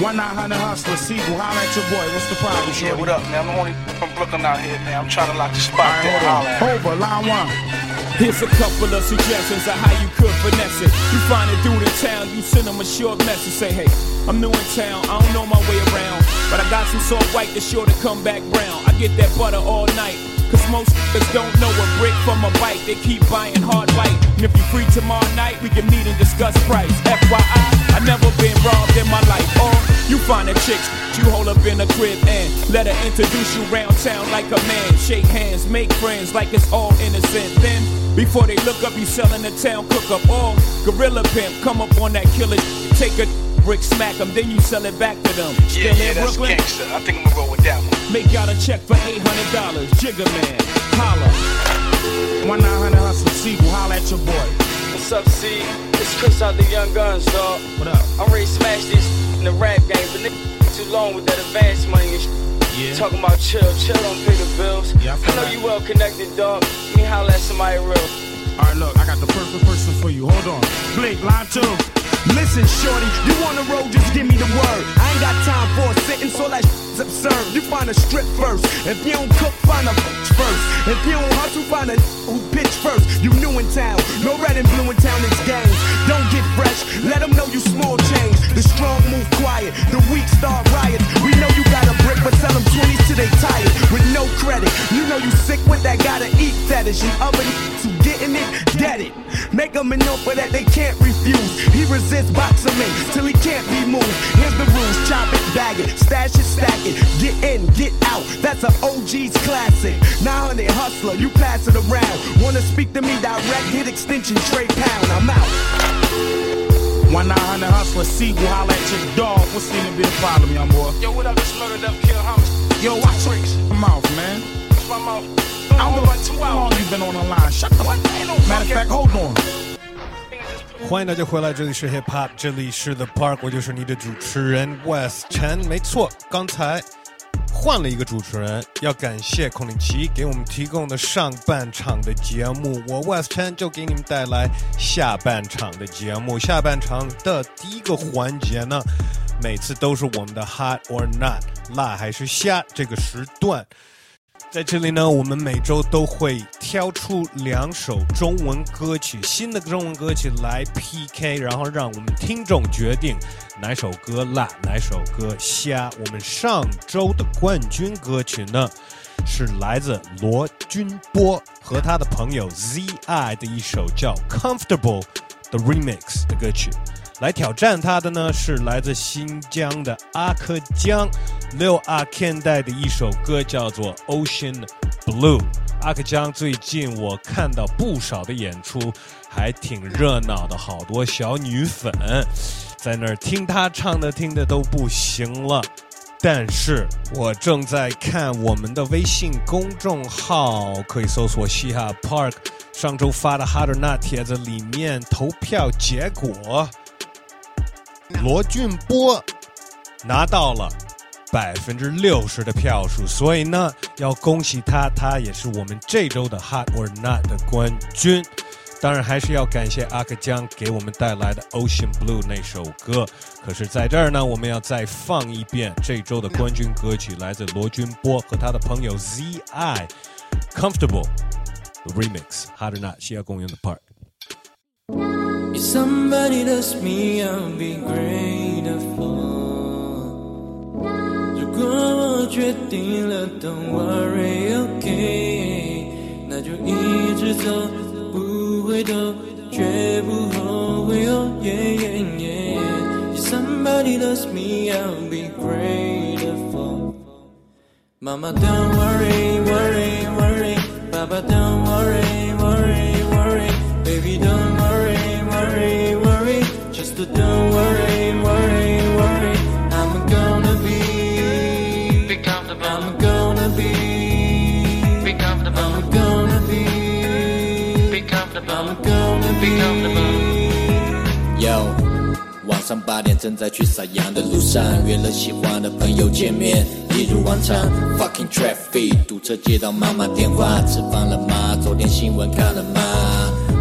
One nine hundred hustler, Siegel, holla at your boy. What's the problem, Yeah, shorty? what up, man? I'm only from Brooklyn out here, man. I'm trying to lock the spot Alright, down. hold on. Over, line one. Here's a couple of suggestions of how you could finesse it. You find a dude in town, you send him a short message, say, hey, I'm new in town, I don't know my way around, but I got some soft white that's sure to come back brown. I get that butter all night. Most niggas don't know a brick from a bite. They keep buying hard white. And if you free tomorrow night, we can meet and discuss price. FYI, I never been robbed in my life. Or you find a chick, you hold up in a crib and let her introduce you round town like a man. Shake hands, make friends like it's all innocent. Then, before they look up, you selling the town cook up. Or gorilla pimp, come up on that killer, take a brick, smack them, then you sell it back to them. Yeah, Still yeah, in that's Brooklyn? gangster. I think I'm gonna roll with that one. Make y'all a check for $800. Jigga man, holla. One nine hundred hustler, Siegel, holla at your boy. What's up, C? It's Chris out the Young Guns, dog. What up? I'm ready to smash this in the rap game, but nigga too long with that advance money and shit. Yeah. Talking about chill, chill don't pay the bills. Yeah, I feel know you well connected, dog. Me holla at somebody real. Alright, look, I got the perfect person for you. Hold on. Blake, line two. Listen, shorty, you on the road, just give me the word. I ain't got time for a sentence, all that absurd. You find a strip first. If you don't cook, find a bitch first. If you don't hustle, find a who pitch first. You new in town, no red and blue in town, it's games. Don't get fresh, let them know you small change. The strong move quiet, the weak start riots. We know you got a brick, but sell them 20s till they tired. With no credit, you know you sick with that gotta eat fetish. And other who getting it, get it. Make them an offer that they can't refuse. He resists boxing in till he can't be moved. Here's the rules: chop it, bag it, stash it, stack it, get in, get out. That's an OG's classic. 900 hustler, you pass it around. Wanna speak to me direct? Hit extension, straight pound. I'm out. One nine hundred hustler, Siegel, holla at your dog. What's gonna be the problem, young boy? Yo, what up? This murdered up, kill homicide. Yo, watch your mouth, man. What's my mouth? I I'm don't about know two how long you been on the line. Shut the fuck no Matter of fact, hold on. 欢迎大家回来，这里是 Hip Hop，这里是 The Park，我就是你的主持人 West 陈。没错，刚才换了一个主持人，要感谢孔令奇给我们提供的上半场的节目，我 West 陈就给你们带来下半场的节目。下半场的第一个环节呢，每次都是我们的 Hot or Not，辣还是虾这个时段。在这里呢，我们每周都会挑出两首中文歌曲，新的中文歌曲来 PK，然后让我们听众决定哪首歌辣，哪首歌虾。我们上周的冠军歌曲呢，是来自罗君波和他的朋友 ZI 的一首叫《Comfortable》的 remix 的歌曲。来挑战他的呢是来自新疆的阿克江六阿 Ken 带的一首歌，叫做《Ocean Blue》。阿克江最近我看到不少的演出，还挺热闹的，好多小女粉在那儿听他唱的，听的都不行了。但是我正在看我们的微信公众号，可以搜索“嘻哈 Park”。上周发的 Hot or Not 帖子里面投票结果，罗俊波拿到了百分之六十的票数，所以呢，要恭喜他，他也是我们这周的 Hot or Not 的冠军。当然，还是要感谢阿克江给我们带来的《Ocean Blue》那首歌。可是，在这儿呢，我们要再放一遍这周的冠军歌曲，来自罗君波和他的朋友 ZI，《Comfortable》Remix。Hot or Not 西亚公园的 Park。If somebody loves me, I'll be grateful. 如果我决定了，Don't worry, okay，那就一直走，不回头，绝不后悔。Oh yeah, yeah, yeah. If somebody loves me, I'll be grateful. Mama, don't worry, worry, worry. Papa, don't worry, worry, worry. Baby, don't worry, worry, worry. Just don't worry, worry, worry. I'm gonna be, be comfortable. I'm gonna be, be comfortable. I'm gonna be, be comfortable. I'm gonna be comfortable. Yo，晚上八点正在去撒羊的路上，约了喜欢的朋友见面，一如往常。Fucking traffic，堵车接到妈妈电话，吃饭了吗？昨天新闻看了吗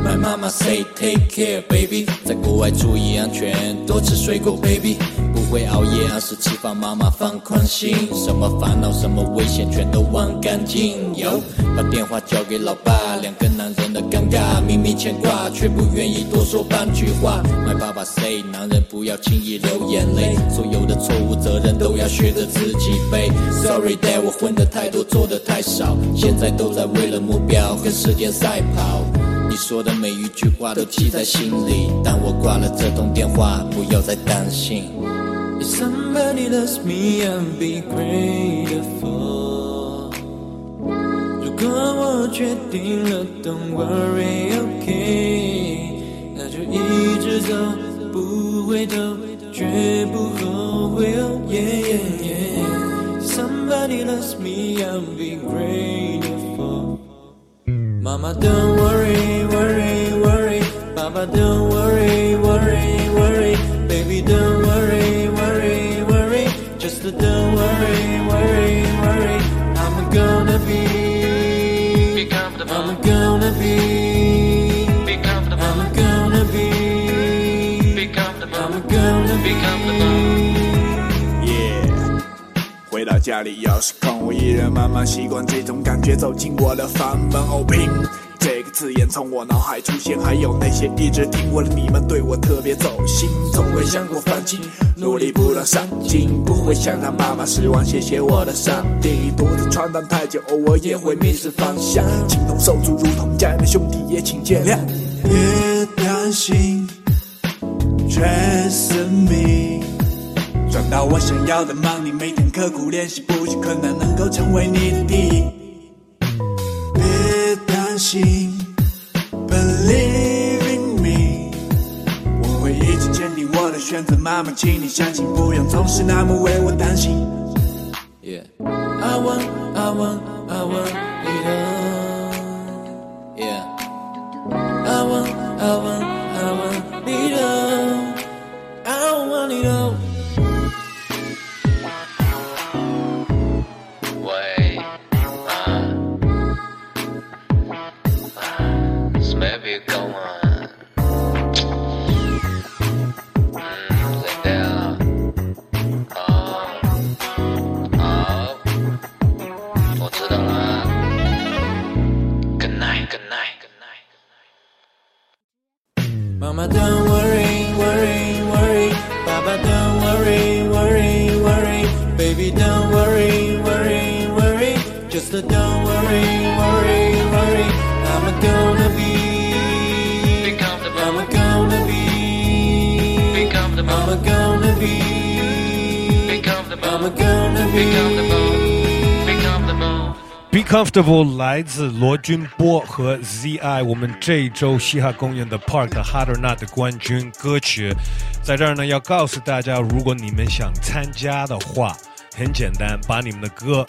？My mama say take care baby，在国外注意安全，多吃水果 baby，不会熬夜，按时吃饭，妈妈放宽心，什么烦恼，什么危险，全都忘干净。有把电话交给老爸，两个男人的尴尬，明明牵挂，却不愿意多说半句话。My 爸爸 say，男人不要轻易流眼泪，所有的错误责任都要学着自己背。Sorry dad，我混的太多，做的太少，现在都在为了目标跟时间赛跑。你说的每一句话都记在心里，但我挂了这通电话，不要再担心。If somebody loves me, I'll be grateful. 如果我决定了，Don't worry, OK 那就一直走，不回头，绝不后悔。Oh yeah yeah yeah. Somebody loves me, I'll be grateful. Mama, don't worry, worry, worry. Papa, don't worry, worry, worry. Baby, don't worry, worry, worry. Just don't worry, worry, worry. I'm gonna be. Be comfortable. I'm gonna be. Be comfortable. I'm gonna be. Be comfortable. I'm gonna Be comfortable. 回到家里钥匙空，我依然慢慢习惯这种感觉，走进我的房门。哦，拼这个字眼从我脑海出现，还有那些一直听我的你们对我特别走心，从未想过放弃，努力不断上进，不会想让妈妈失望。谢谢我的上帝，独自闯荡太久，偶尔也会迷失方向，情同手足如同家人的兄弟，也请见谅。别担心。Trust me，赚到我想要的 money，每天刻苦练习，不惧困难，能够成为你的第一。别担心，Believe in me，我会一直坚定我的选择。妈妈，请你相信，不用总是那么为我担心。Yeah, I want, I want, I want it all. yeah. Comfortable 来自罗君波和 ZI，我们这一周嘻哈公园的 Park Harder Not 的冠军歌曲，在这儿呢要告诉大家，如果你们想参加的话，很简单，把你们的歌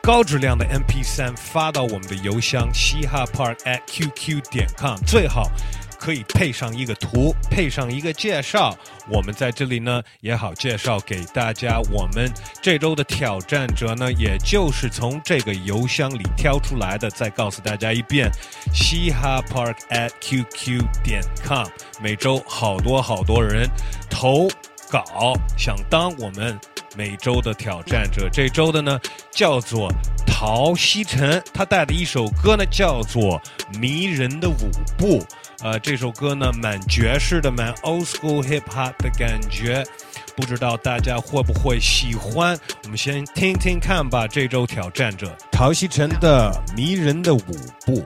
高质量的 MP3 发到我们的邮箱嘻哈 Park at QQ 点 com，最好可以配上一个图，配上一个介绍。我们在这里呢也好介绍给大家，我们这周的挑战者呢，也就是从这个邮箱里挑出来的。再告诉大家一遍，嘻哈 Park at QQ 点 com，每周好多好多人投稿，想当我们每周的挑战者。这周的呢叫做陶希晨，他带的一首歌呢叫做《迷人的舞步》。呃，这首歌呢蛮爵士的，蛮 old school hip hop 的感觉，不知道大家会不会喜欢？我们先听听看吧。这周挑战者陶希晨的《迷人的舞步》。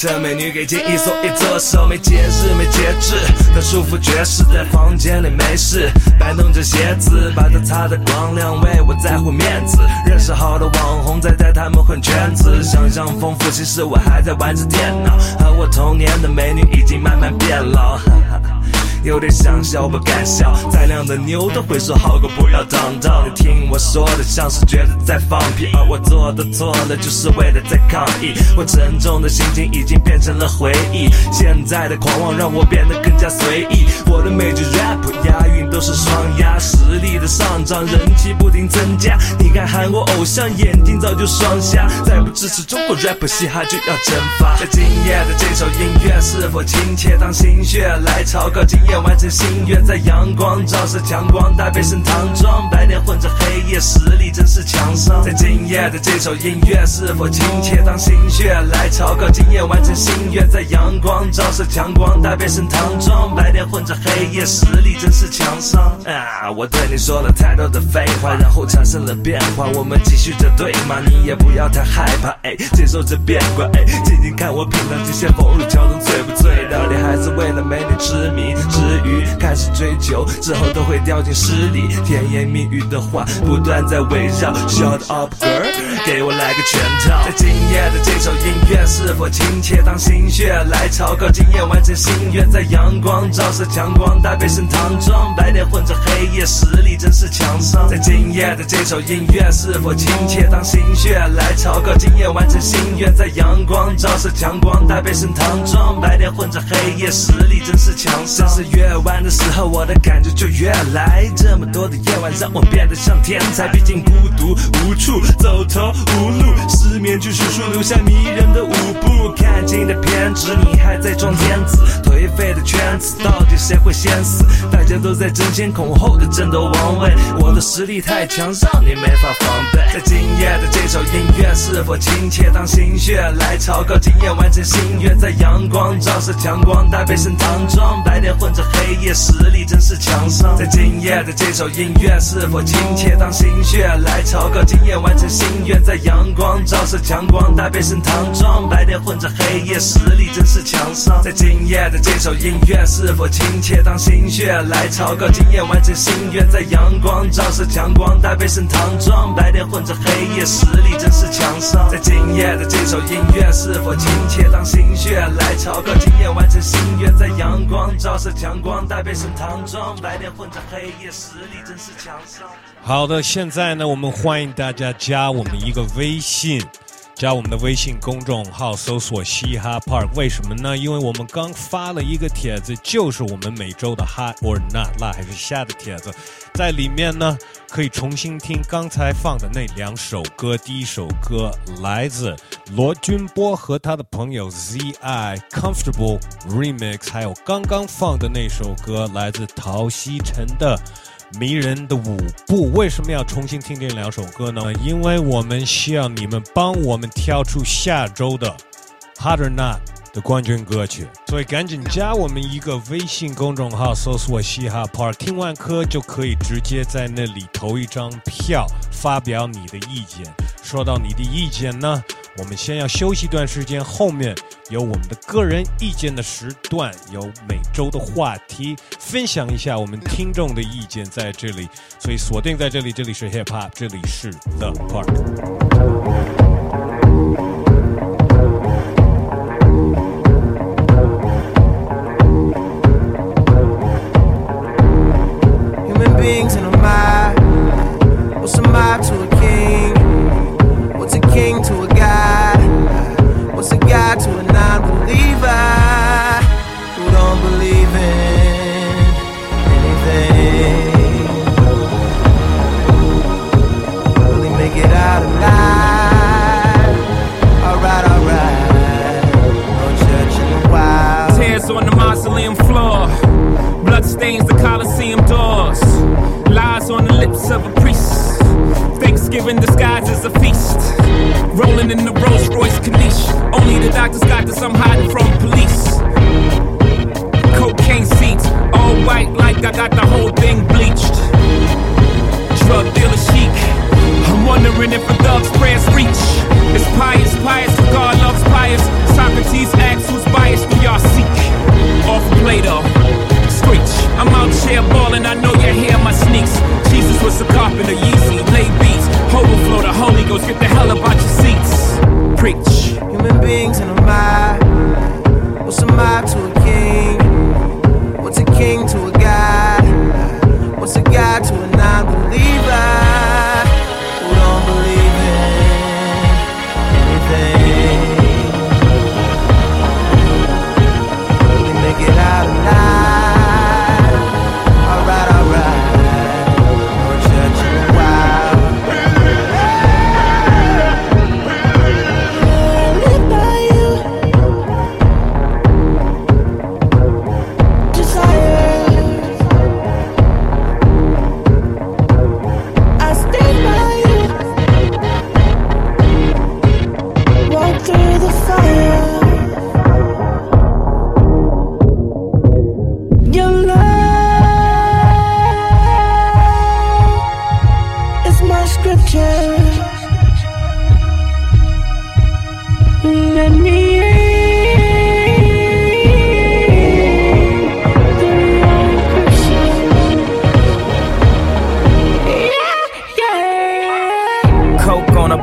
趁美女给建议，所以左手没节制，没节制。她舒服爵士，在房间里没事，摆弄着鞋子，把它擦得光亮，为我在乎面子。认识好的网红在带他们混圈子，想象丰富，其实我还在玩着电脑。和我同年的美女已经慢慢变老。哈哈有点想笑不敢笑。再靓的妞都会说好狗不要当道。你听我说的像是觉得在放屁，而我做的错了就是为了在抗议。我沉重的心情已经变成了回忆，现在的狂妄让我变得更加随意。我的每句 rap 押韵都是双押，实力的上涨，人气不停增加。你看韩国偶像，眼睛早就双瞎。再不支持中国 rap 嘻哈就要蒸发。在今夜的这首音乐是否亲切？当心血来潮，靠今夜完成心愿，在阳光照射强光，搭配身唐装，白天混着黑夜，实力真是强上。在今夜的这首音乐是否亲切？当心血来潮，靠今夜完成心愿，在阳光照射强光，搭配身唐装，白天混着黑夜，实力真是强上。啊，我对你说了太多的废话，然后产生了变化，我们继续着对吗？你也不要太害怕，哎，接受这变卦，哎，静静看我品尝这些风入桥中醉不醉？到底还是为了美女痴迷？至于开始追求之后，都会掉进诗里，甜言蜜语的话不断在围绕。Shut up girl，给我来个全套。在今夜的这首音乐是否亲切？当心血来潮，靠今夜完成心愿，在阳光照射强光，搭配身唐装，白天混着黑夜，实力真是强上。在今夜的这首音乐是否亲切？当心血来潮，靠今夜完成心愿，在阳光照射强光，搭配身唐装，白天混着黑夜，实力真是强上。越晚的时候，我的感觉就越来。这么多的夜晚让我变得像天才，毕竟孤独无处，走投无路，失眠去数数，留下迷人的舞步。看尽的偏执，你还在装天子，颓废的圈子，到底谁会先死？大家都在争先恐后的争夺王位，我的实力太强，让你没法防备。在今夜的这首音乐是否亲切？当心血来潮，靠今夜完成心愿，在阳光照射强光，搭配身唐装，白天混着黑夜，实力真是强上。在今夜的这首音乐是否亲切？当心血来潮，靠今夜完成心愿，在阳光照射强光，搭配身唐装，白天混着黑夜，实力真是强上。在今夜的这首音乐是否亲切？当心血来潮，靠今夜完成心愿，在阳光照射强光，搭配身唐装，白天混混着黑夜，实力真是强盛。在今夜的这首音乐是否亲切？当心血来潮，靠今夜完成心愿，在阳光照射强光，搭配身唐装，白天混着黑夜，实力真是强盛。好的，现在呢，我们欢迎大家加我们一个微信，加我们的微信公众号，搜索“嘻哈 Park”。为什么呢？因为我们刚发了一个帖子，就是我们每周的 Hot or Not 辣还是虾的帖子，在里面呢可以重新听刚才放的那两首歌。第一首歌来自罗君波和他的朋友 ZI Comfortable Remix，还有刚刚放的那首歌来自陶希晨的。迷人的舞步，为什么要重新听这两首歌呢？因为我们需要你们帮我们挑出下周的 Hard or Not 的冠军歌曲，所以赶紧加我们一个微信公众号，搜索“嘻哈 Park”，听完歌就可以直接在那里投一张票，发表你的意见。说到你的意见呢，我们先要休息一段时间，后面有我们的个人意见的时段，有每周的话题，分享一下我们听众的意见在这里，所以锁定在这里，这里是 Hip Hop，这里是 The Park。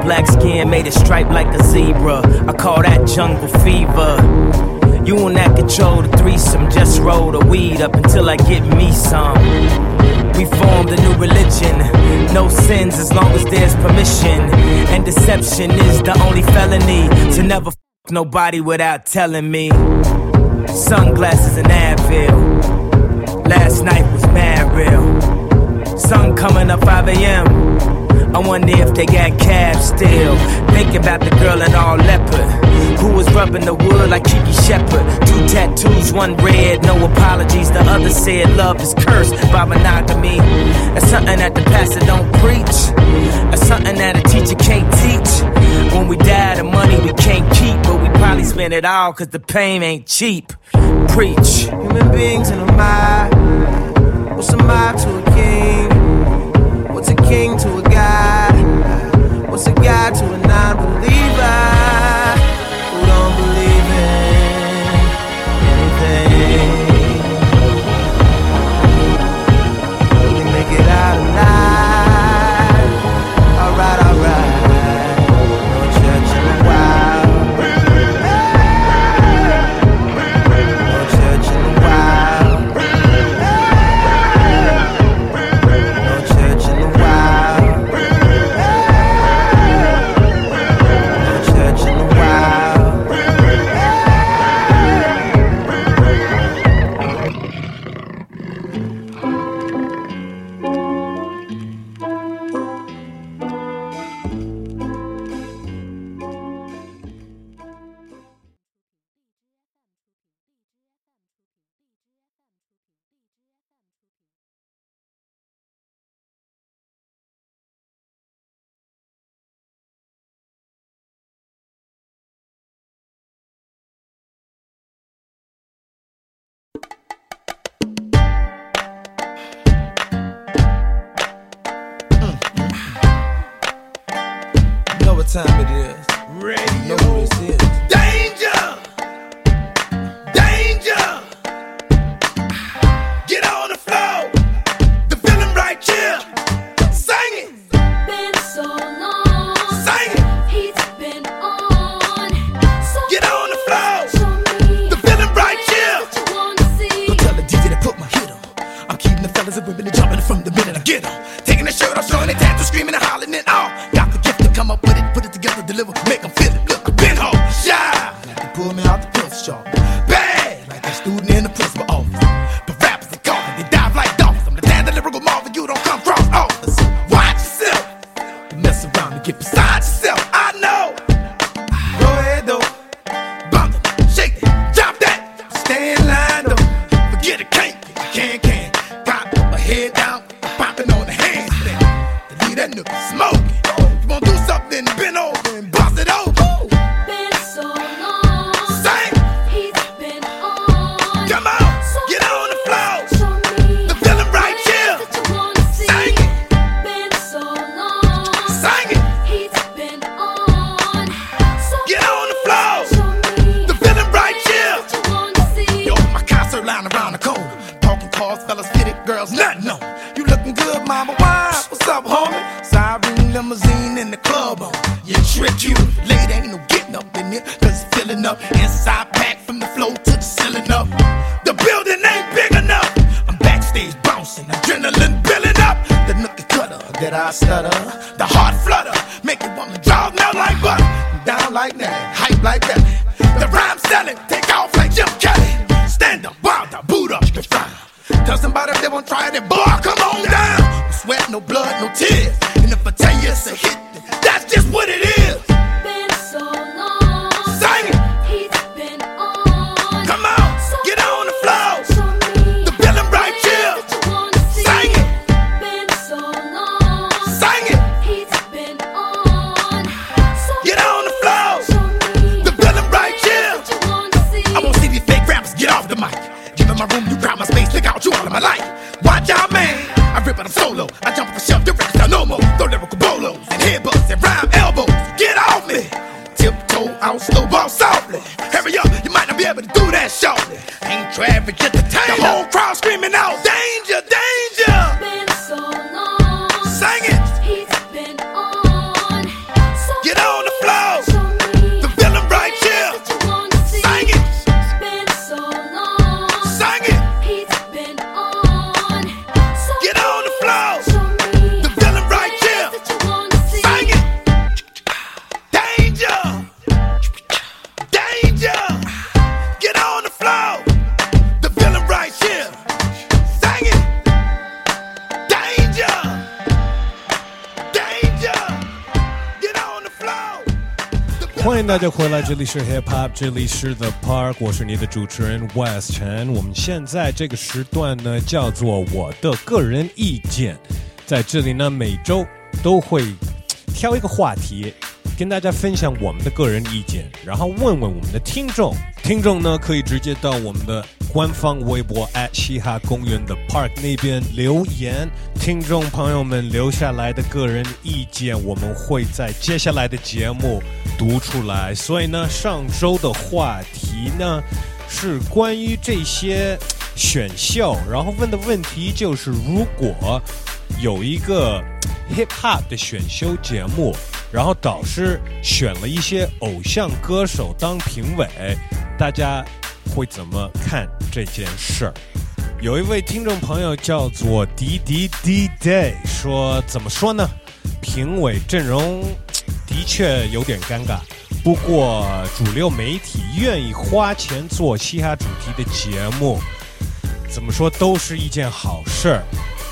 black skin made it stripe like a zebra. I call that jungle fever. You and that control the threesome, just roll the weed up until I get me some. We formed a new religion. No sins as long as there's permission. And deception is the only felony to never f nobody without telling me. Sunglasses and Advil. Last night was mad real. Sun coming up 5 a.m. I wonder if they got cabs still. Think about the girl in all leopard. Who was rubbing the wood like Kiki Shepard? Two tattoos, one red, no apologies. The other said love is cursed by monogamy. That's something that the pastor don't preach. That's something that a teacher can't teach. When we die, the money we can't keep, but we probably spend it all cause the pain ain't cheap. Preach. Human beings in a mob. What's a mob to a king? What's a king to a god? What's a god to a non believer? time 大家回来，这里是 Hip Hop，这里是 The Park，我是你的主持人 West 陈。我们现在这个时段呢，叫做我的个人意见，在这里呢，每周都会挑一个话题，跟大家分享我们的个人意见，然后问问我们的听众。听众呢，可以直接到我们的官方微博嘻哈公园的 Park 那边留言。听众朋友们留下来的个人意见，我们会在接下来的节目读出来。所以呢，上周的话题呢是关于这些选秀，然后问的问题就是，如果有一个 hip hop 的选秀节目，然后导师选了一些偶像歌手当评委，大家会怎么看这件事儿？有一位听众朋友叫做迪迪迪 day 说，怎么说呢？评委阵容的确有点尴尬，不过主流媒体愿意花钱做嘻哈主题的节目，怎么说都是一件好事儿。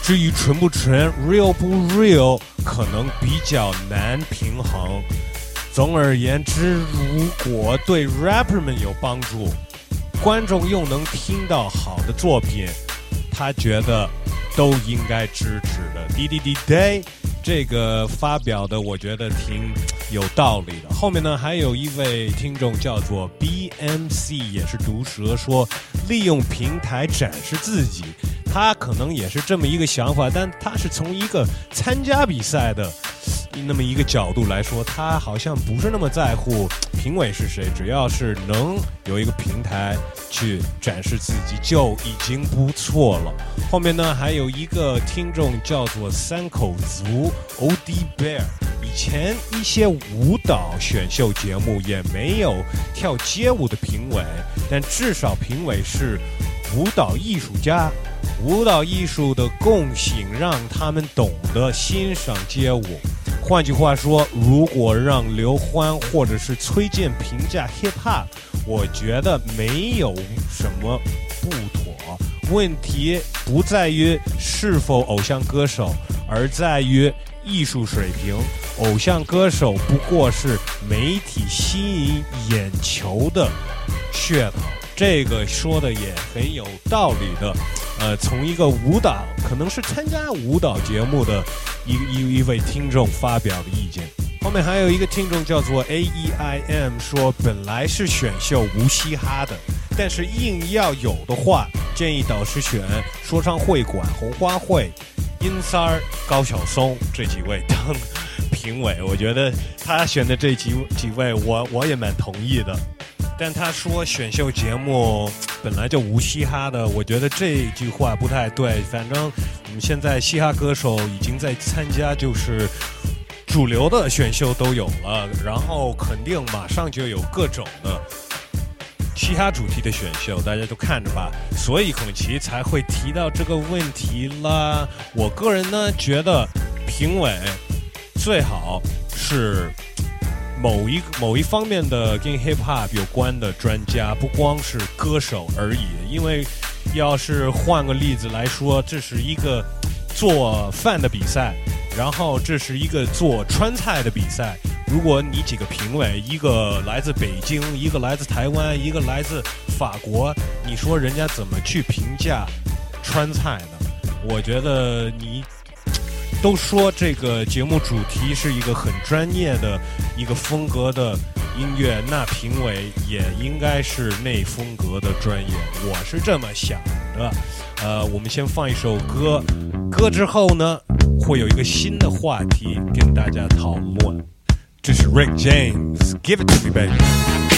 至于纯不纯，real 不 real，可能比较难平衡。总而言之，如果对 rapper 们有帮助，观众又能听到好的作品，他觉得都应该支持的。滴滴滴 day 这个发表的，我觉得挺有道理的。后面呢，还有一位听众叫做 BMC，也是毒舌，说利用平台展示自己。他可能也是这么一个想法，但他是从一个参加比赛的那么一个角度来说，他好像不是那么在乎评委是谁，只要是能有一个平台去展示自己就已经不错了。后面呢，还有一个听众叫做三口族 OD Bear，以前一些舞蹈选秀节目也没有跳街舞的评委，但至少评委是舞蹈艺术家。舞蹈艺术的共性让他们懂得欣赏街舞。换句话说，如果让刘欢或者是崔健评价 hip hop，我觉得没有什么不妥。问题不在于是否偶像歌手，而在于艺术水平。偶像歌手不过是媒体吸引眼球的噱头。这个说的也很有道理的。呃，从一个舞蹈，可能是参加舞蹈节目的一一一位听众发表的意见。后面还有一个听众叫做 A E I M 说，本来是选秀无嘻哈的，但是硬要有的话，建议导师选说唱会馆、红花会、殷三儿、高晓松这几位当评委。我觉得他选的这几几位，我我也蛮同意的。但他说选秀节目 本来就无嘻哈的，我觉得这句话不太对。反正我们现在嘻哈歌手已经在参加，就是主流的选秀都有了，然后肯定马上就有各种的 嘻哈主题的选秀，大家都看着吧。所以孔奇才会提到这个问题啦。我个人呢觉得评委最好是。某一某一方面的跟 hip hop 有关的专家，不光是歌手而已。因为要是换个例子来说，这是一个做饭的比赛，然后这是一个做川菜的比赛。如果你几个评委，一个来自北京，一个来自台湾，一个来自法国，你说人家怎么去评价川菜呢？我觉得你。都说这个节目主题是一个很专业的一个风格的音乐，那评委也应该是那风格的专业，我是这么想的。呃，我们先放一首歌，歌之后呢，会有一个新的话题跟大家讨论。这是 Rick James，Give it to me，baby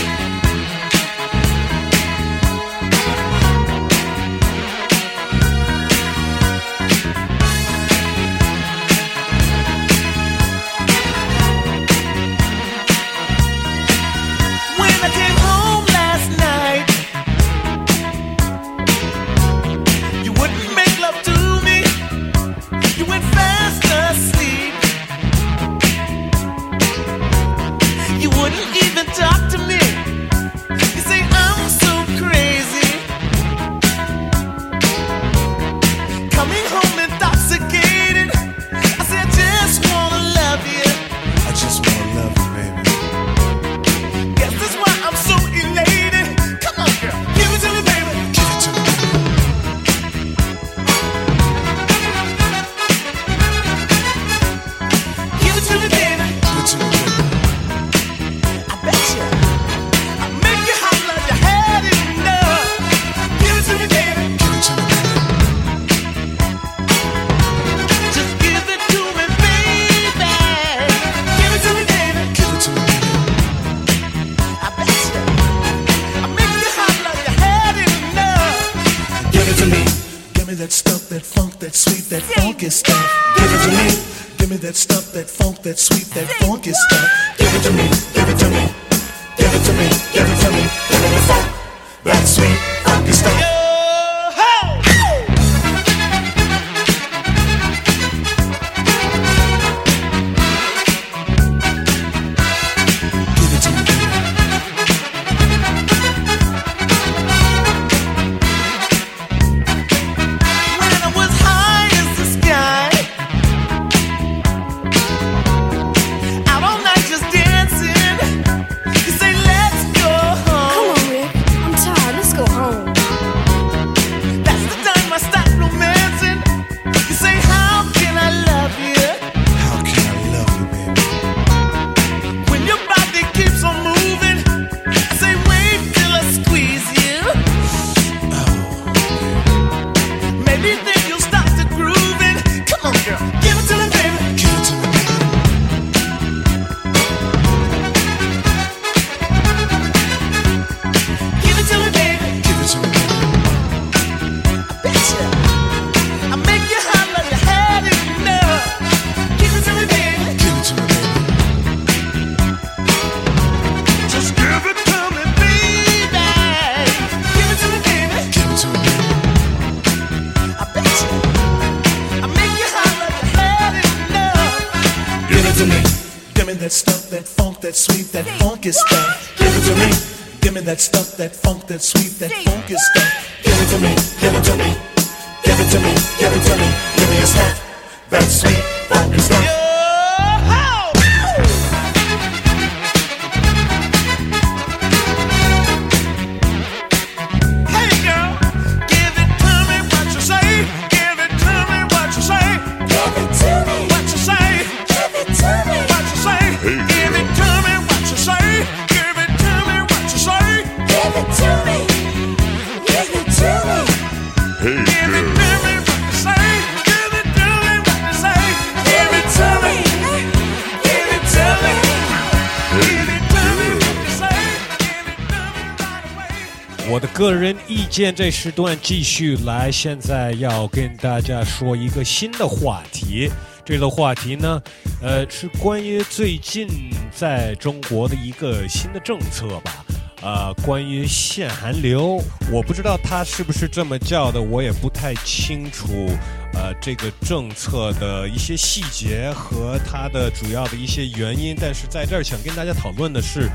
人意见这时段继续来，现在要跟大家说一个新的话题。这个话题呢，呃，是关于最近在中国的一个新的政策吧。呃，关于限韩流，我不知道它是不是这么叫的，我也不太清楚。呃，这个政策的一些细节和它的主要的一些原因，但是在这儿想跟大家讨论的是，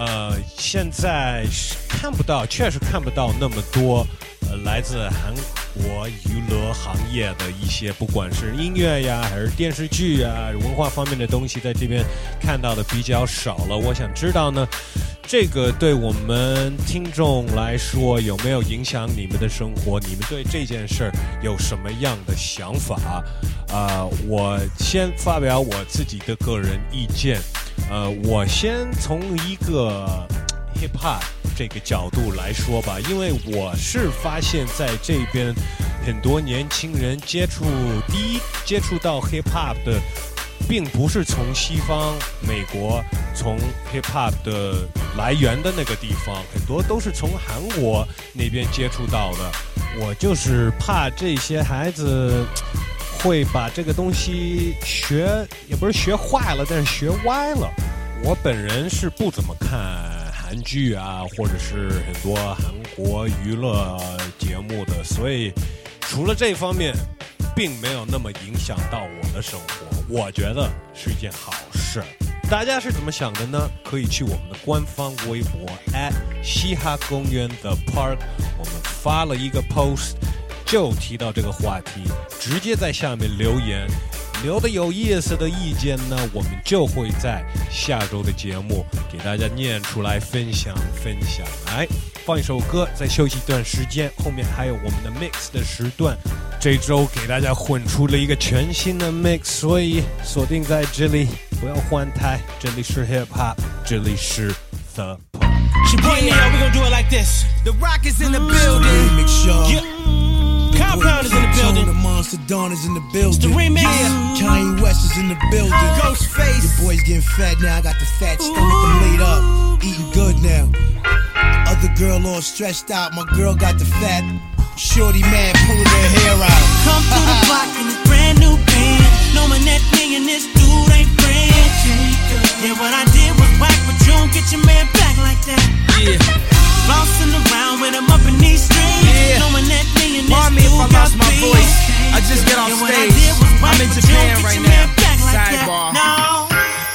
呃，现在是看不到，确实看不到那么多呃来自韩国娱乐行业的一些，不管是音乐呀，还是电视剧呀，文化方面的东西，在这边看到的比较少了。我想知道呢，这个对我们听众来说有没有影响你们的生活？你们对这件事儿有什么样的想法？啊、我先发表我自己的个人意见。呃，我先从一个 hip hop 这个角度来说吧，因为我是发现在这边很多年轻人接触第一接触到 hip hop 的，并不是从西方美国从 hip hop 的来源的那个地方，很多都是从韩国那边接触到的。我就是怕这些孩子会把这个东西学，也不是学坏了，但是学歪了。我本人是不怎么看韩剧啊，或者是很多韩国娱乐节目的，所以除了这方面，并没有那么影响到我的生活。我觉得是一件好事。大家是怎么想的呢？可以去我们的官方微博嘻哈公园的 Park，我们发了一个 post，就提到这个话题，直接在下面留言。留的有意思的意见呢，我们就会在下周的节目给大家念出来分享分享。来，放一首歌，再休息一段时间，后面还有我们的 mix 的时段。这周给大家混出了一个全新的 mix，所以锁定在这里，不要换台。这里是 hip hop，这里是 the。Shabrina, we gon' do it like this. The Rock is in the building. Yeah. Is in the building. The Monster Dawn is in the building. the remix. Kanye West is in the building. Ghostface. Your boy's getting fat now. I got the fat stomach. I'm laid up, eating good now. Other girl all stressed out. My girl got the fat. Shorty mad, pulling her hair out. Come through the block in the brand new band. Knowing that me and this dude ain't friends. Yeah, what I did was whack, but you don't get your man back like that. Yeah. Bouncing around i up in these streets. Yeah. Knowing that me and Pardon me if I lost my voice. I just get on stage. I'm in Japan right now. Sidebar.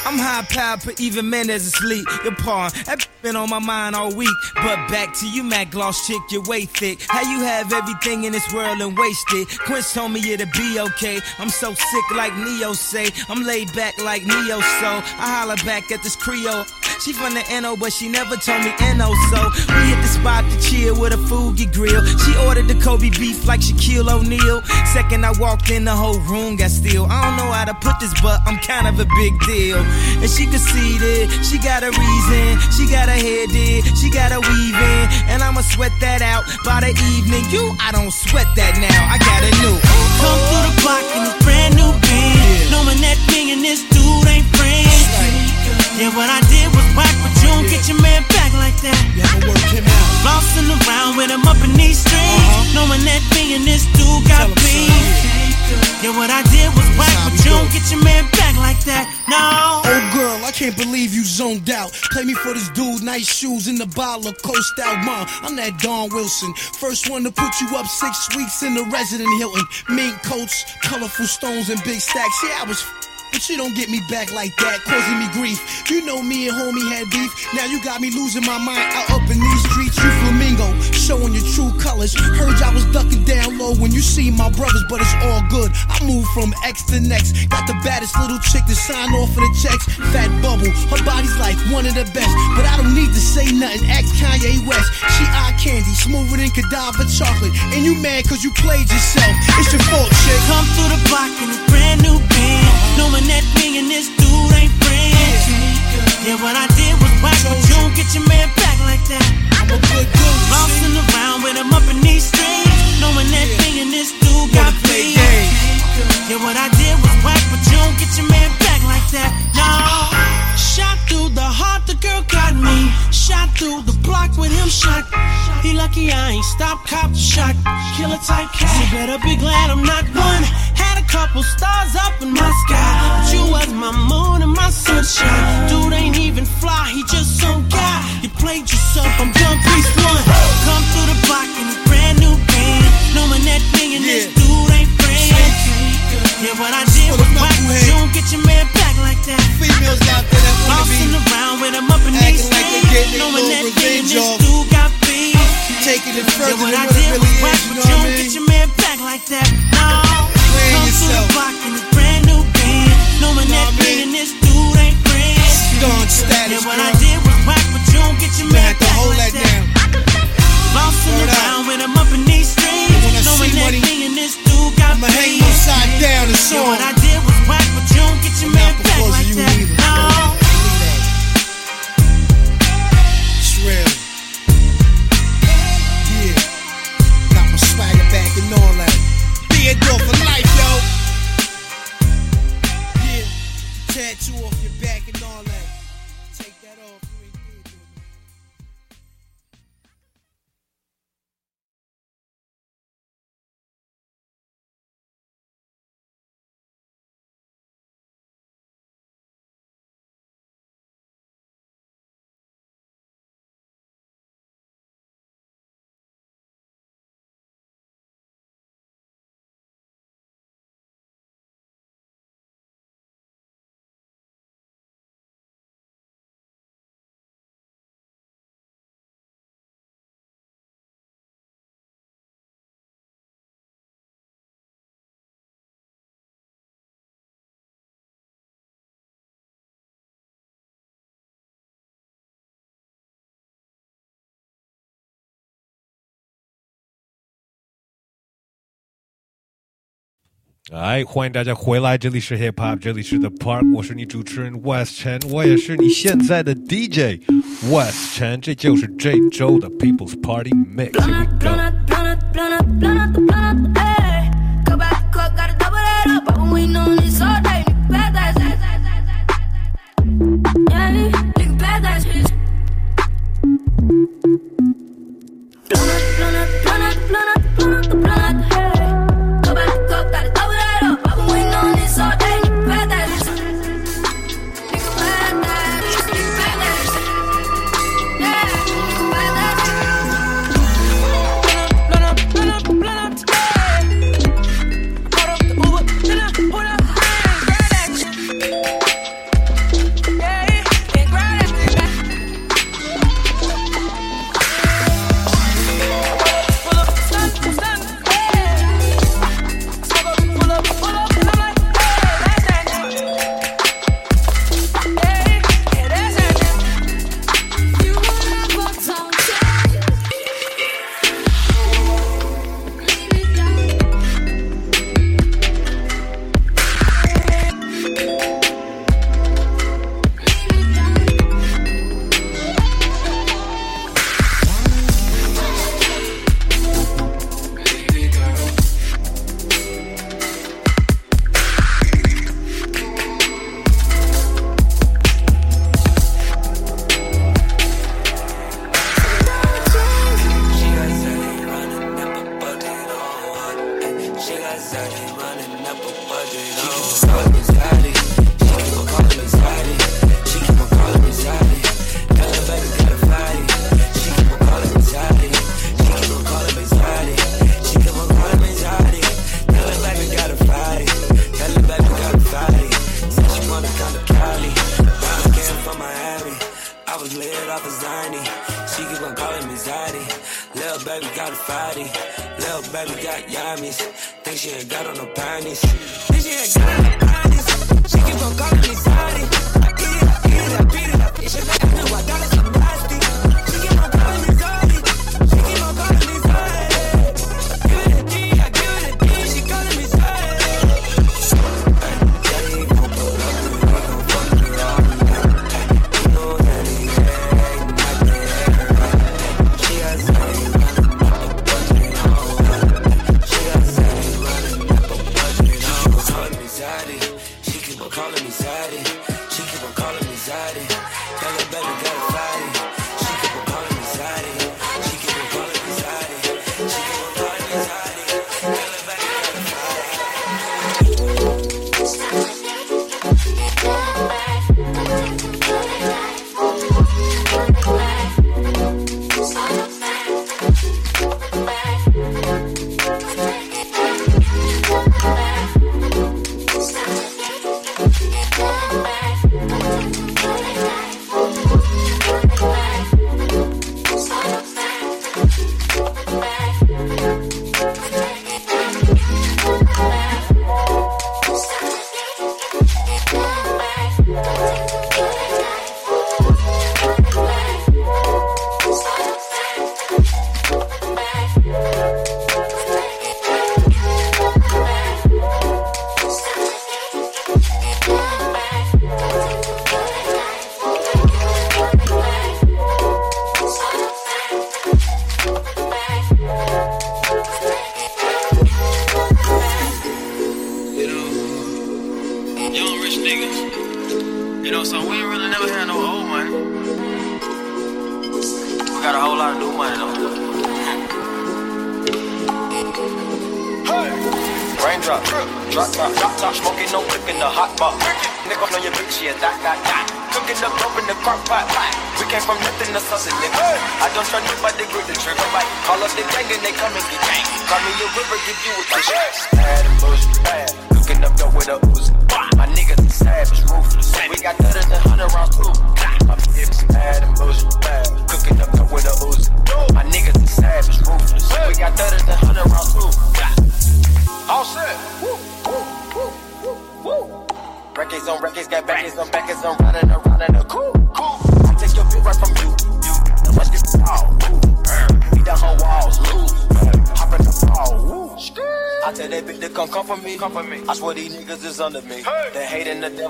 I'm high power, but even men is asleep. Your pawn, that been on my mind all week. But back to you, Mac Gloss chick, your way thick. How you have everything in this world and waste it? Quince told me it'll be okay. I'm so sick like Neo say. I'm laid back like Neo, so I holler back at this Creole. She from the NO, but she never told me NO, so we hit the spot to chill with a Fugi grill. She ordered the Kobe beef like Shaquille O'Neal. Second I walked in, the whole room got still. I don't know how to put this, but I'm kind of a big deal. And she conceded. she got a reason, she got a head in, she got a weave in, and I'ma sweat that out by the evening. You, I don't sweat that now. I got a new. Come through the block in this brand new band. Knowing that me and this dude ain't friends. Yeah, what I did was whack, but you don't get your man back like that. Yeah, I'ma work him out. Flossing around with him up in these streets. Uh-huh. Knowing that me and this dude got beef. Yeah, what I did was whack, but you don't get your man back like that. No. Oh girl, I can't believe you zoned out. Play me for this dude, nice shoes in the bottle of coast out. Mom, I'm that Don Wilson. First one to put you up six weeks in the resident Hilton. Mink coats, colorful stones, and big stacks. Yeah, I was. But you don't get me back like that, causing me grief. You know me and homie had beef. Now you got me losing my mind out up in these streets. You flamingo, showing your true colors. Heard y'all was ducking down low when you see my brothers, but it's all good. I moved from X to next. Got the baddest little chick to sign off for the checks. Fat bubble, her body's like one of the best. But I don't need to say nothing. Ask Kanye West. She eye candy, smoother than cadaver chocolate. And you mad cause you played yourself. It's your fault, chick. Come through the block in a brand new band. Knowing that me and this dude ain't friends. Yeah, what I did was whack, but you don't get your man back like that. I'm a good dude. Bouncing around with him up in these streets. Knowing that me and this dude got beef. Yeah, what I did was whack, but you don't get your man back like that. No. Shot through the heart, the girl got me. Shot through the block with him shot. He lucky I ain't stopped, cop shot. Killer type cat. You better be glad I'm not one. Had a couple stars up in my sky. But you was my moon and my sunshine. Dude ain't even fly, he just some guy. You played yourself, I'm done, peace one. Come through the block in a brand new band. Knowing that me and this dude ain't friends. Yeah, what I did was whack, you don't get your man back like that. Females out there that wanna be Bouncing around with him up in these like they getting streets. their Knowing that and this dude got beef. Taking it Yeah, further what than I what it really whack, is, you know what I mean? get your man back like that. No. Playing Come yourself. the block in a brand new band. Knowing that me and this dude ain't friends. Gone status, Yeah, what girl. I did was whack, but you don't get your You man back hold like that that. Bouncing around with him up in these streets. When Knowing that and this dude got I'ma hang upside down and Yeah, song. what I did was whack, but you don't get your man back like you that. 哎，欢迎大家回来，这里是 Hip Hop，这里是 The Park，我是你主持人 West Chen，，我也是你现在的 DJ West Chen，，这就是这周的 People's Party Mix。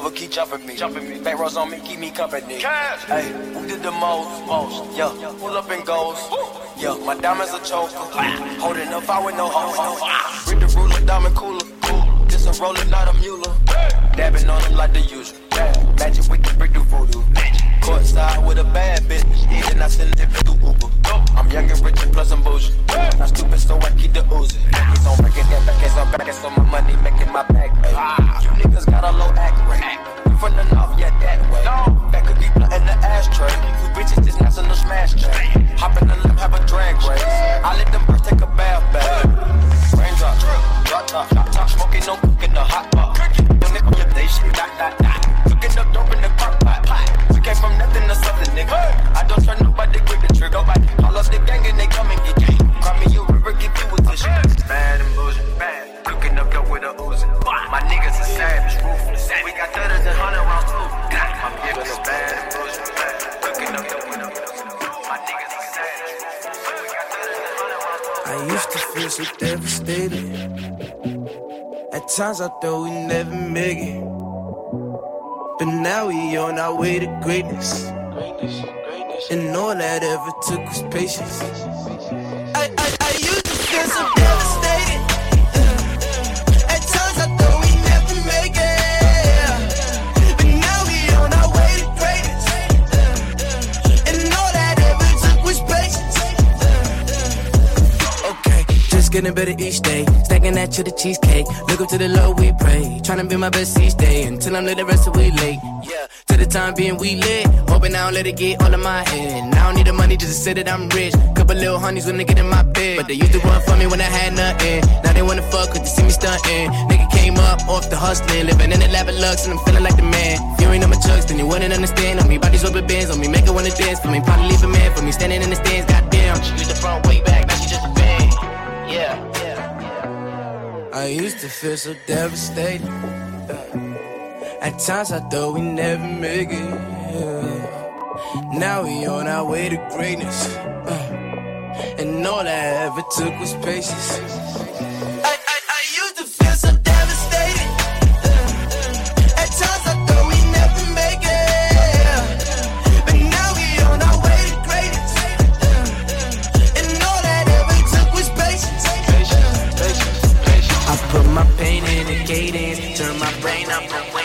The devil keep jumping me, jumping me. Back rows on me, keep me company. Hey, we did the most, most, yeah. Pull up and goes, yeah. My diamonds a choker, holding up, I with no hoes. Read the ruler, diamond cooler, cool. This a roller, not a mule. Dabbing on them like the usual. Magic with the brick do voodoo. Courtside with a bad bitch. Even I send it through Uber. I'm young and rich and plus I'm bougie. Not stupid, so I keep the oozing. Niggas on record, that back is on back, so my money making my back pay. You niggas got a low act rate. We from the north, yeah, that way. That could be blunt in the ashtray. You bitches just national smash tray. Hop in the limb, have a drag race. I let them birds take a bath, babe. Raindrop, drop top, drop top, smoking, no cooking, the hot pot. Young nigga day, shit, dot, dot, dot. Cooking up dope in the pot. We came from nothing to something, nigga. I don't trust nobody, grip the trigger. Nobody call up the gang and they come and get gang. Cry me a river, give you a tissue. Bad and bullshit, bad. Cooking up dope with a Uzi. My niggas are savage, ruthless. We got thudders and hundred rounds too. My niggas is bad and bullshit, bad. Cooking up dope with a Uzi. My niggas are savage, ruthless. We got thudders and hundred rounds too. I used to feel so devastated. At times I thought we never make it. But now we on our way to greatness. And all that ever took was patience. I, I, I used to feel so devastated. Getting better each day. Stacking that to the cheesecake. Look up to the Lord, we pray. Trying to be my best each day until I'm the rest of we late. Yeah, to the time being we lit. Hoping I don't let it get all of my head. I don't need the money just to say that I'm rich. Couple little honeys when they get in my bed. But they used to run for me when I had nothing. Now they wanna fuck cause they see me stunting. Nigga came up off the hustling. Living in the lap of lux and I'm feeling like the man. If you ain't know my chucks, then you wouldn't understand. On me, bodies rubber bands on me, make her wanna dance for me. Probably leave a man for me, standing in the stands, goddamn. She used the front way back, now I used to feel so devastated. At times I thought we'd never make it. Now we on our way to greatness. And all I ever took was patience. Cadence, turn my brain up on wavelength.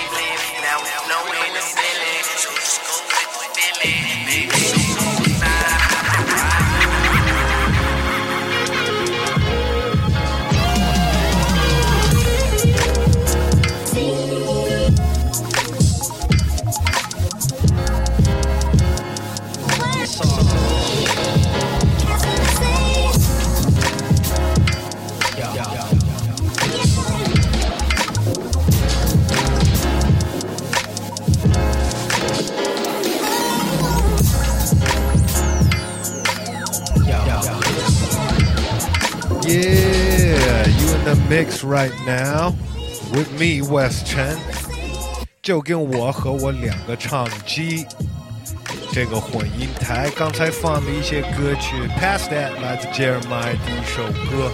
mix right now with me West Chen，就跟我和我两个唱机这个混音台。刚才放的一些歌曲，Past That 来自 Jeremiah 第一首歌，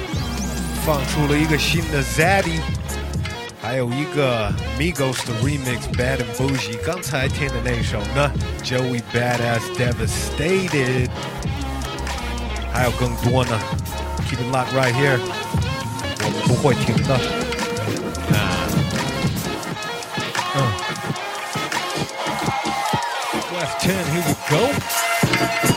放出了一个新的 Zaddy，还有一个 Migos 的 remix Bad and Bougie。刚才听的那首呢，Joey Badass Devastated，还有更多呢。Keep it locked right here，我们 不会停的。啊，嗯 Left Ten, here you go。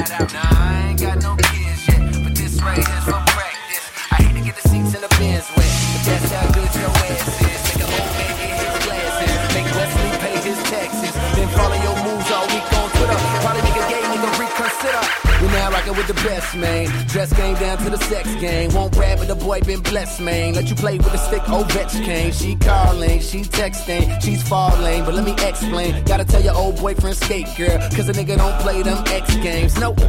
Bigfoot. With the best, man. Dress game down to the sex game. Won't rap, but the boy been blessed, man. Let you play with a stick, Ovechkin. She calling, she texting, she's falling. But let me explain. Gotta tell your old boyfriend skate, girl. Cause a nigga don't play them X games. Nope.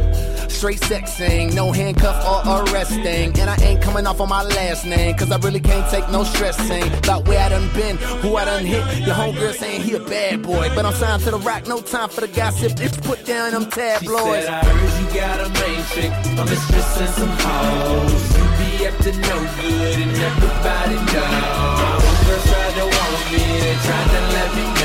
Straight sexing, no handcuff or arresting. And I ain't coming off on my last name. Cause I really can't take no stressing. About where I done been, who I done hit. Your homegirl saying he a bad boy. But I'm signed to the rock, no time for the gossip. It's put down them tabloids. She said, I heard you got a chick, a mistress and some hoes. You be up to no good and everybody knows. Girls tried to want me, they tried to let me know.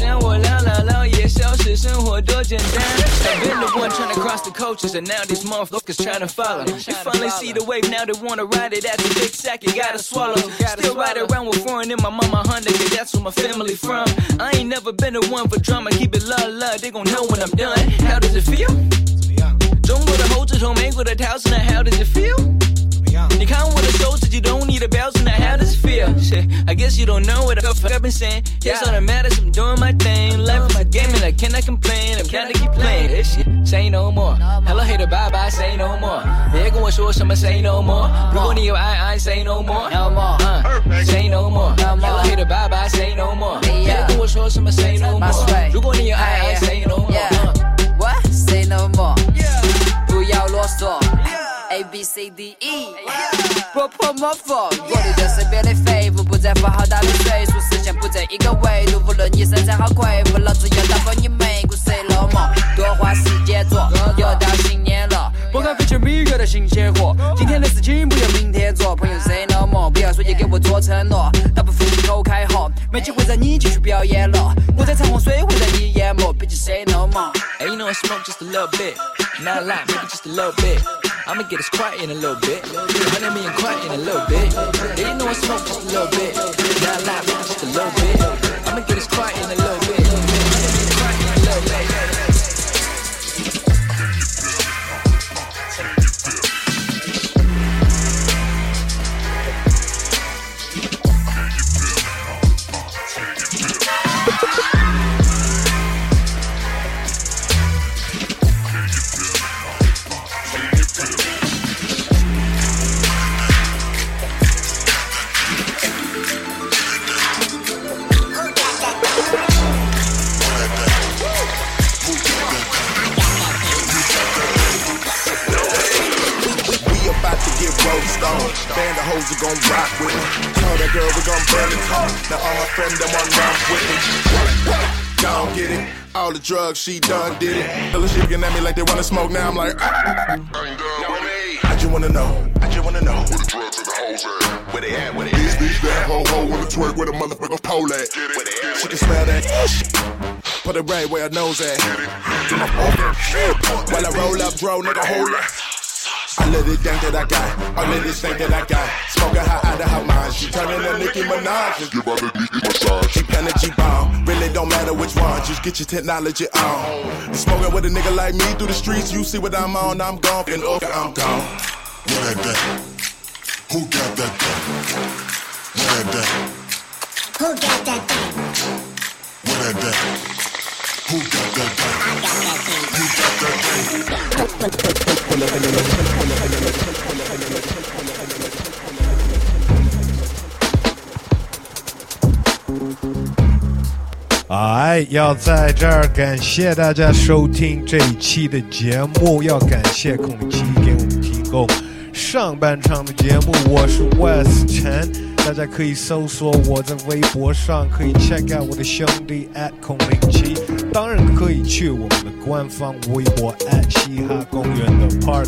像我老姥姥爷消失，生活多简单。I've been the one trying to cross the coaches, and now these motherfuckers trying to follow. They finally see the wave, now they wanna ride it. That's a big sack you gotta swallow. Still ride around with foreign in my mama Honda, cause that's where my family from. I ain't never been the one for drama, keep it love, love. They gon' know when I'm done. How does it feel? 中国的猴子头，美国的桃子，那 How does it feel? 你看我的手指，就 don't need a belt, now how does it feel? Shit, I guess you don't know what the fuck I've been saying. Yes, all that matters, I'm doing my thing. Life is my game, and I cannot complain. I'm gonna keep playing this shit. Say no more. Hello, hater, bye bye. Say no more. 别跟我说什么 Say no more. 如果你有爱爱，Say no more. No more. Uh, say no more. Hello, hater, bye bye. Say no more. 别跟我说什么 Say no more. 如果你有爱爱，Say no more. Uh, What? Say no more. 不要啰嗦。 A B C D E，破破模仿，我对着身边的废物不在乎好大的岁数，实现不在一个维度，无论你身材好魁梧，老子要打破你眉骨 Say no more，多花时间做，又到新年了，拨开飞圈米格的新鲜货，今天的事情不要明天做，朋友 Say no more，不要说你给我做承诺，大不服你口开河，没机会让你继续表演了，我在长虹水会在你淹没，别急 Say no more。Hey, you know I smoke just a little bit, not a lot, maybe just a little bit. I'ma get us quiet in a little bit, hundred million quiet in a little bit. Hey, you know I smoke just a little bit, Drugs she done did it. Tell she looking at me like they wanna smoke. Now I'm like, ah. I just wanna know. I just wanna know. Where the drugs and the hoes at? Where they at? Where they at? Bitch, that hoe hoe wanna twerk where the motherfucker pole at. Where they at? She can smell that shit. Put it right where her nose at. To my phone. While I roll up, dro, nigga, hold up. I let it think that I got, I let it think that I got. Smoking her out of her mind, she turning to Nicki Minaj. Give her the Nicki massage. She pen and G bomb, really don't matter which one, just get your technology on. Smoking with a nigga like me through the streets, you see what I'm on, I'm gone, and okay, I'm gone. What that that? Who got that that? What that that? Who got that that? What that that? Who got that that? Who got that that? 哎，要在这儿感谢大家收听这一期的节目，要感谢孔令奇给我们提供上半场的节目。我是 West 陈，大家可以搜索我在微博上，可以 check out 我的兄弟 at 孔令奇，当然可以去我们的官方微博 at 嘻哈公园的 Park，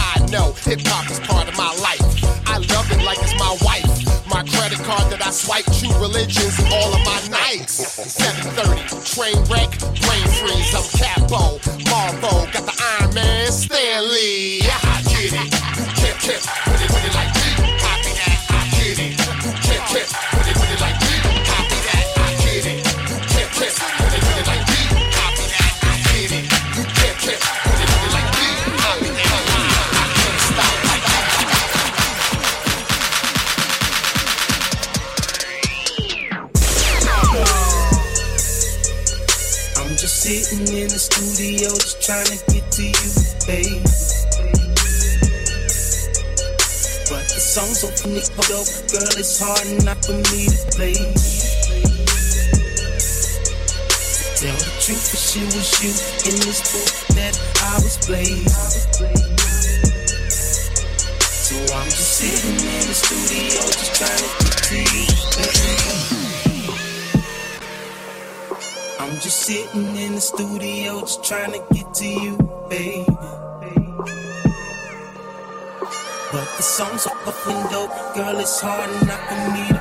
Know hip hop is part of my life. I love it like it's my wife. My credit card that I swipe, true religions, all of my nights. 730, train wreck, brain freeze. I'm Capo, Marvo, got the Iron Man, Stanley. Yeah, I get it. You can't can't put it, put it like me. Copy that, I get it. You can't put it, put it like me. Copy that, I get it. You can't studio just trying to get to you, baby. But the song's so funny, though, girl, it's hard not for me to play. Tell the truth, but she was you in this book that I was playing. So I'm just sitting in the studio, just trying to get to you, baby. just sitting in the studio, just trying to get to you, baby. But the song's so fucking dope, girl, it's hard not for me to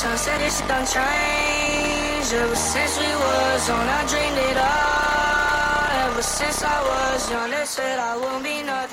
sunset is done change. Ever since we was on, I dreamed it all. Ever since I was young, they said I won't be nothing.